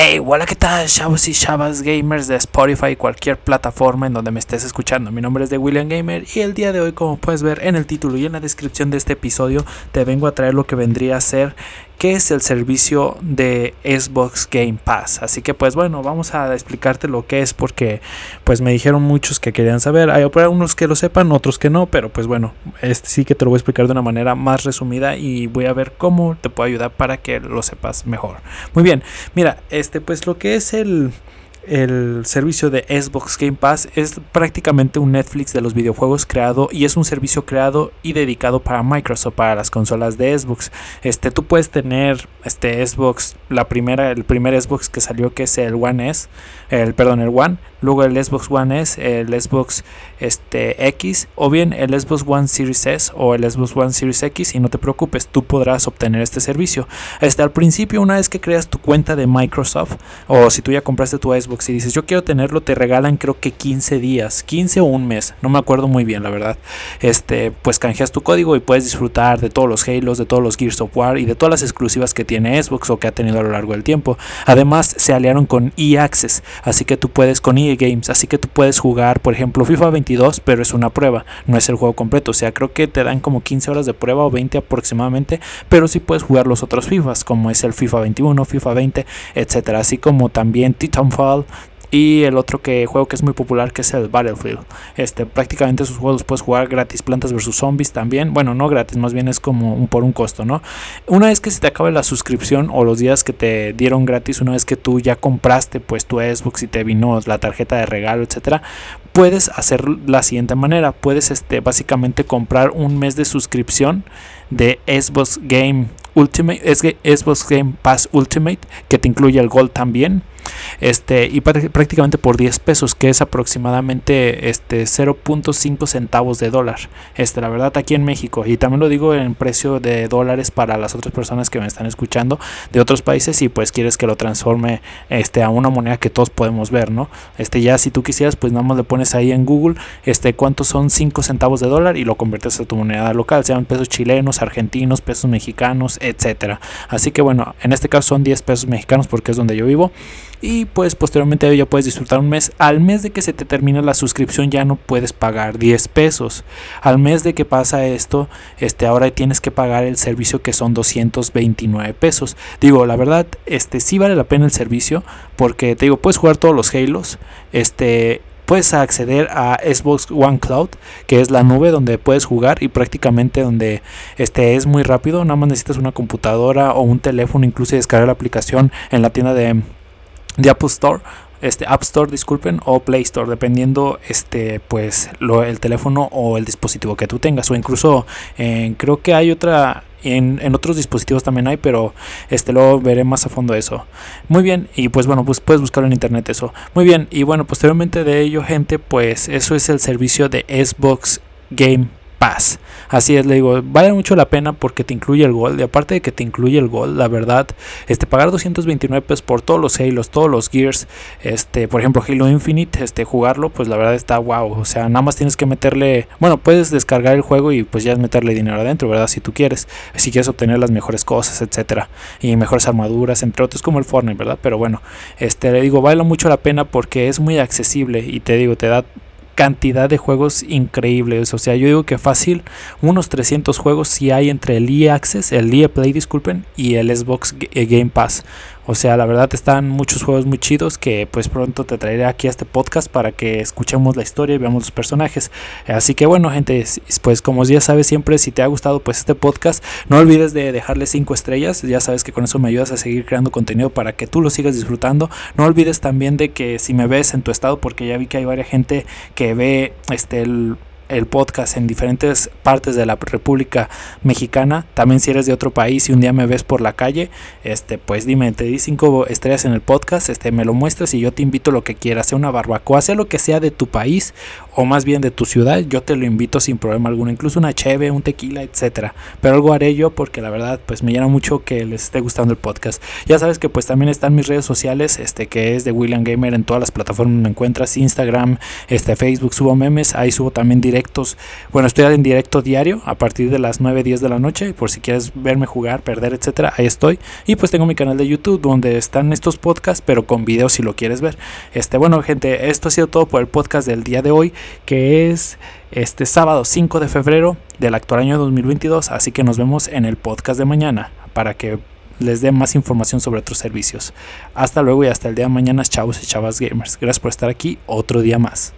Hey, hola, ¿qué tal, chavos y chavas gamers de Spotify y cualquier plataforma en donde me estés escuchando? Mi nombre es de William Gamer y el día de hoy, como puedes ver en el título y en la descripción de este episodio, te vengo a traer lo que vendría a ser qué es el servicio de Xbox Game Pass. Así que pues bueno, vamos a explicarte lo que es porque pues me dijeron muchos que querían saber. Hay unos que lo sepan, otros que no, pero pues bueno, este sí que te lo voy a explicar de una manera más resumida y voy a ver cómo te puedo ayudar para que lo sepas mejor. Muy bien, mira, este pues lo que es el el servicio de Xbox Game Pass es prácticamente un Netflix de los videojuegos creado y es un servicio creado y dedicado para Microsoft para las consolas de Xbox. Este tú puedes tener este Xbox la primera el primer Xbox que salió que es el One S, el perdón, el One, luego el Xbox One S, el Xbox este X o bien el Xbox One Series S o el Xbox One Series X y no te preocupes, tú podrás obtener este servicio. Este al principio una vez que creas tu cuenta de Microsoft o si tú ya compraste tu Xbox si dices yo quiero tenerlo, te regalan creo que 15 días, 15 o un mes, no me acuerdo muy bien la verdad. Este, pues canjeas tu código y puedes disfrutar de todos los Halos, de todos los Gears of War y de todas las exclusivas que tiene Xbox o que ha tenido a lo largo del tiempo. Además, se aliaron con eAccess, así que tú puedes con EA Games, así que tú puedes jugar, por ejemplo, FIFA 22, pero es una prueba, no es el juego completo, o sea, creo que te dan como 15 horas de prueba o 20 aproximadamente, pero sí puedes jugar los otros FIFAs, como es el FIFA 21, FIFA 20, etcétera, así como también Titanfall, y el otro que juego que es muy popular que es el Battlefield. Este, prácticamente esos juegos puedes jugar gratis, Plantas vs Zombies también. Bueno, no gratis, más bien es como un, por un costo, ¿no? Una vez que se te acabe la suscripción o los días que te dieron gratis, una vez que tú ya compraste pues tu Xbox y te vino la tarjeta de regalo, etcétera, puedes hacer la siguiente manera. Puedes este, básicamente comprar un mes de suscripción de Xbox Game Ultimate, Xbox Game Pass Ultimate, que te incluye el Gold también este y prácticamente por 10 pesos que es aproximadamente este 0.5 centavos de dólar. Este la verdad aquí en México y también lo digo en precio de dólares para las otras personas que me están escuchando de otros países y pues quieres que lo transforme este a una moneda que todos podemos ver no este ya si tú quisieras pues nada más le pones ahí en Google este cuántos son 5 centavos de dólar y lo conviertes a tu moneda local sean pesos chilenos argentinos pesos mexicanos etcétera. Así que bueno en este caso son 10 pesos mexicanos porque es donde yo vivo. Y pues posteriormente ya puedes disfrutar un mes. Al mes de que se te termina la suscripción ya no puedes pagar 10 pesos. Al mes de que pasa esto, este ahora tienes que pagar el servicio que son 229 pesos. Digo, la verdad, este sí vale la pena el servicio porque te digo, puedes jugar todos los Halos, este puedes acceder a Xbox One Cloud, que es la nube donde puedes jugar y prácticamente donde este es muy rápido, nada más necesitas una computadora o un teléfono, incluso descargar la aplicación en la tienda de de Apple Store este App Store, disculpen, o Play Store, dependiendo este pues lo, el teléfono o el dispositivo que tú tengas o incluso creo que hay otra en, en, otros dispositivos también hay, pero este luego veré más a fondo eso. Muy bien, y pues bueno, pues puedes buscarlo en internet eso. Muy bien, y bueno, posteriormente de ello, gente, pues eso es el servicio de Xbox Game paz. Así es, le digo, vale mucho la pena porque te incluye el gol. Y aparte de que te incluye el gol, la verdad, este pagar 229 pesos por todos los Halos, todos los Gears, este, por ejemplo, Halo Infinite, este, jugarlo, pues la verdad está wow. O sea, nada más tienes que meterle, bueno, puedes descargar el juego y pues ya meterle dinero adentro, ¿verdad? Si tú quieres, si quieres obtener las mejores cosas, etcétera, y mejores armaduras, entre otros, como el Fortnite, ¿verdad? Pero bueno, este, le digo, vale mucho la pena porque es muy accesible y te digo, te da cantidad de juegos increíbles. O sea, yo digo que fácil, unos 300 juegos si hay entre el EA el EA Play, disculpen, y el Xbox eh, Game Pass. O sea, la verdad están muchos juegos muy chidos que pues pronto te traeré aquí a este podcast para que escuchemos la historia y veamos los personajes. Así que bueno, gente, pues como ya sabes siempre, si te ha gustado pues este podcast, no olvides de dejarle 5 estrellas. Ya sabes que con eso me ayudas a seguir creando contenido para que tú lo sigas disfrutando. No olvides también de que si me ves en tu estado, porque ya vi que hay varias gente que ve este el el podcast en diferentes partes de la República Mexicana. También si eres de otro país y un día me ves por la calle, este, pues dime, te di cinco estrellas en el podcast, este, me lo muestras y yo te invito lo que quieras, sea una barbacoa, sea lo que sea de tu país o más bien de tu ciudad, yo te lo invito sin problema alguno, incluso una cheve, un tequila, etcétera. Pero algo haré yo porque la verdad, pues me llena mucho que les esté gustando el podcast. Ya sabes que pues también están mis redes sociales, este, que es de William Gamer en todas las plataformas me encuentras, Instagram, este, Facebook, subo memes, ahí subo también directo Bueno, estoy en directo diario a partir de las 9, 10 de la noche. Por si quieres verme jugar, perder, etcétera, ahí estoy. Y pues tengo mi canal de YouTube donde están estos podcasts, pero con videos si lo quieres ver. Este, bueno, gente, esto ha sido todo por el podcast del día de hoy, que es este sábado 5 de febrero del actual año 2022. Así que nos vemos en el podcast de mañana para que les dé más información sobre otros servicios. Hasta luego y hasta el día de mañana, chavos y chavas gamers. Gracias por estar aquí otro día más.